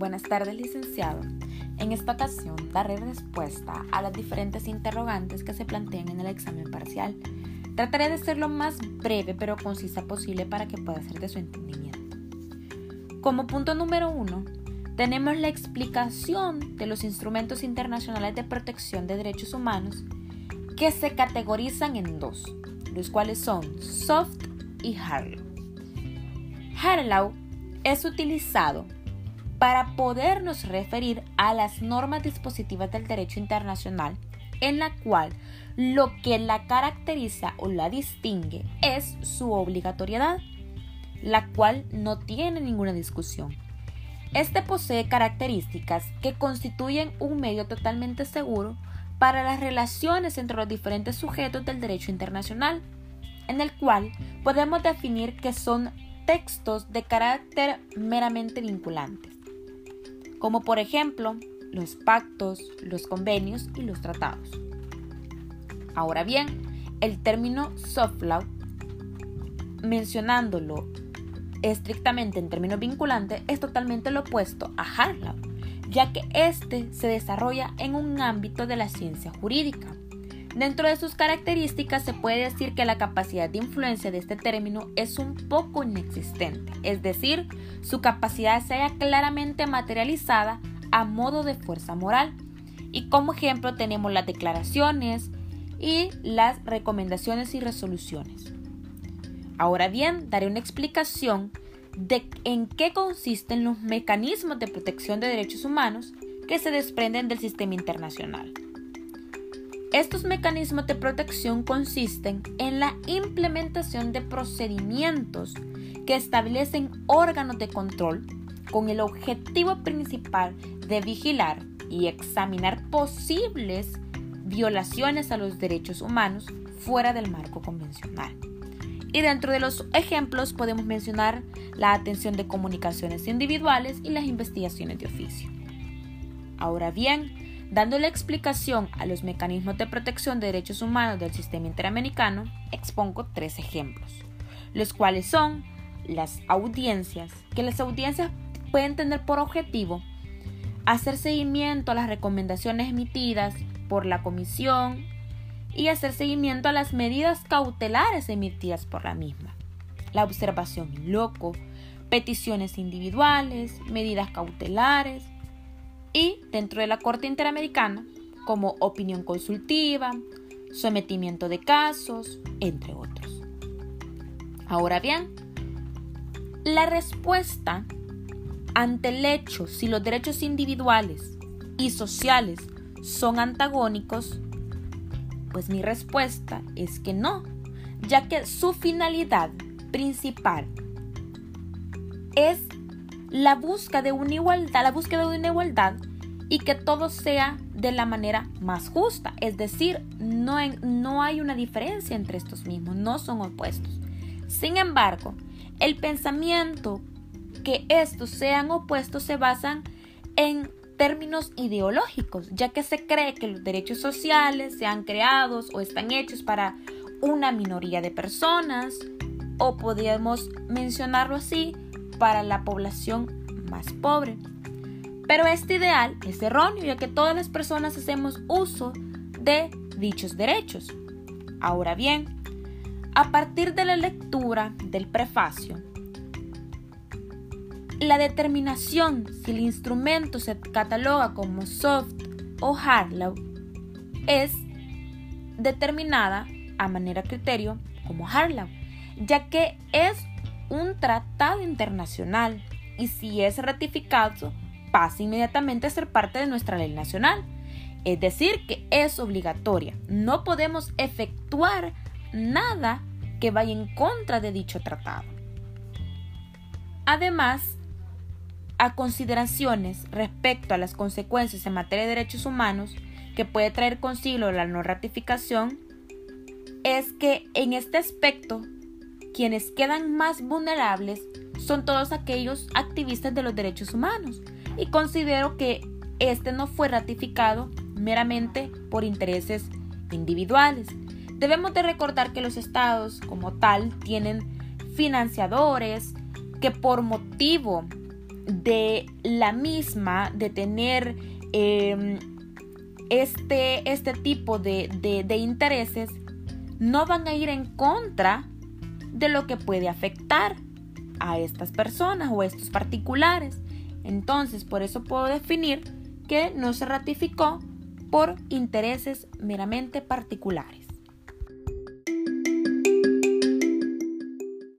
Buenas tardes, licenciado. En esta ocasión daré respuesta a las diferentes interrogantes que se plantean en el examen parcial. Trataré de ser lo más breve pero concisa posible para que pueda ser de su entendimiento. Como punto número uno, tenemos la explicación de los instrumentos internacionales de protección de derechos humanos que se categorizan en dos, los cuales son soft y hard law es utilizado para podernos referir a las normas dispositivas del derecho internacional en la cual lo que la caracteriza o la distingue es su obligatoriedad, la cual no tiene ninguna discusión. Este posee características que constituyen un medio totalmente seguro para las relaciones entre los diferentes sujetos del derecho internacional, en el cual podemos definir que son textos de carácter meramente vinculantes como por ejemplo los pactos, los convenios y los tratados. Ahora bien, el término soft law, mencionándolo estrictamente en términos vinculantes, es totalmente lo opuesto a hard law, ya que éste se desarrolla en un ámbito de la ciencia jurídica. Dentro de sus características se puede decir que la capacidad de influencia de este término es un poco inexistente, es decir, su capacidad se halla claramente materializada a modo de fuerza moral. Y como ejemplo tenemos las declaraciones y las recomendaciones y resoluciones. Ahora bien, daré una explicación de en qué consisten los mecanismos de protección de derechos humanos que se desprenden del sistema internacional. Estos mecanismos de protección consisten en la implementación de procedimientos que establecen órganos de control con el objetivo principal de vigilar y examinar posibles violaciones a los derechos humanos fuera del marco convencional. Y dentro de los ejemplos podemos mencionar la atención de comunicaciones individuales y las investigaciones de oficio. Ahora bien, Dando la explicación a los mecanismos de protección de derechos humanos del sistema interamericano, expongo tres ejemplos, los cuales son las audiencias, que las audiencias pueden tener por objetivo hacer seguimiento a las recomendaciones emitidas por la comisión y hacer seguimiento a las medidas cautelares emitidas por la misma. La observación loco, peticiones individuales, medidas cautelares, y dentro de la Corte Interamericana como opinión consultiva, sometimiento de casos, entre otros. Ahora bien, la respuesta ante el hecho si los derechos individuales y sociales son antagónicos, pues mi respuesta es que no, ya que su finalidad principal es la búsqueda de una igualdad, la búsqueda de una igualdad y que todo sea de la manera más justa. Es decir, no, no hay una diferencia entre estos mismos, no son opuestos. Sin embargo, el pensamiento que estos sean opuestos se basan en términos ideológicos, ya que se cree que los derechos sociales sean creados o están hechos para una minoría de personas, o podríamos mencionarlo así, para la población más pobre. Pero este ideal es erróneo ya que todas las personas hacemos uso de dichos derechos. Ahora bien, a partir de la lectura del prefacio, la determinación si el instrumento se cataloga como soft o hard law es determinada a manera criterio como hard law, ya que es un tratado internacional y si es ratificado pasa inmediatamente a ser parte de nuestra ley nacional. Es decir, que es obligatoria. No podemos efectuar nada que vaya en contra de dicho tratado. Además, a consideraciones respecto a las consecuencias en materia de derechos humanos que puede traer consigo la no ratificación, es que en este aspecto quienes quedan más vulnerables son todos aquellos activistas de los derechos humanos y considero que este no fue ratificado meramente por intereses individuales. Debemos de recordar que los estados como tal tienen financiadores que por motivo de la misma, de tener em, este, este tipo de, de intereses, no van a ir en contra de lo que puede afectar a estas personas o a estos particulares. Entonces, por eso puedo definir que no se ratificó por intereses meramente particulares.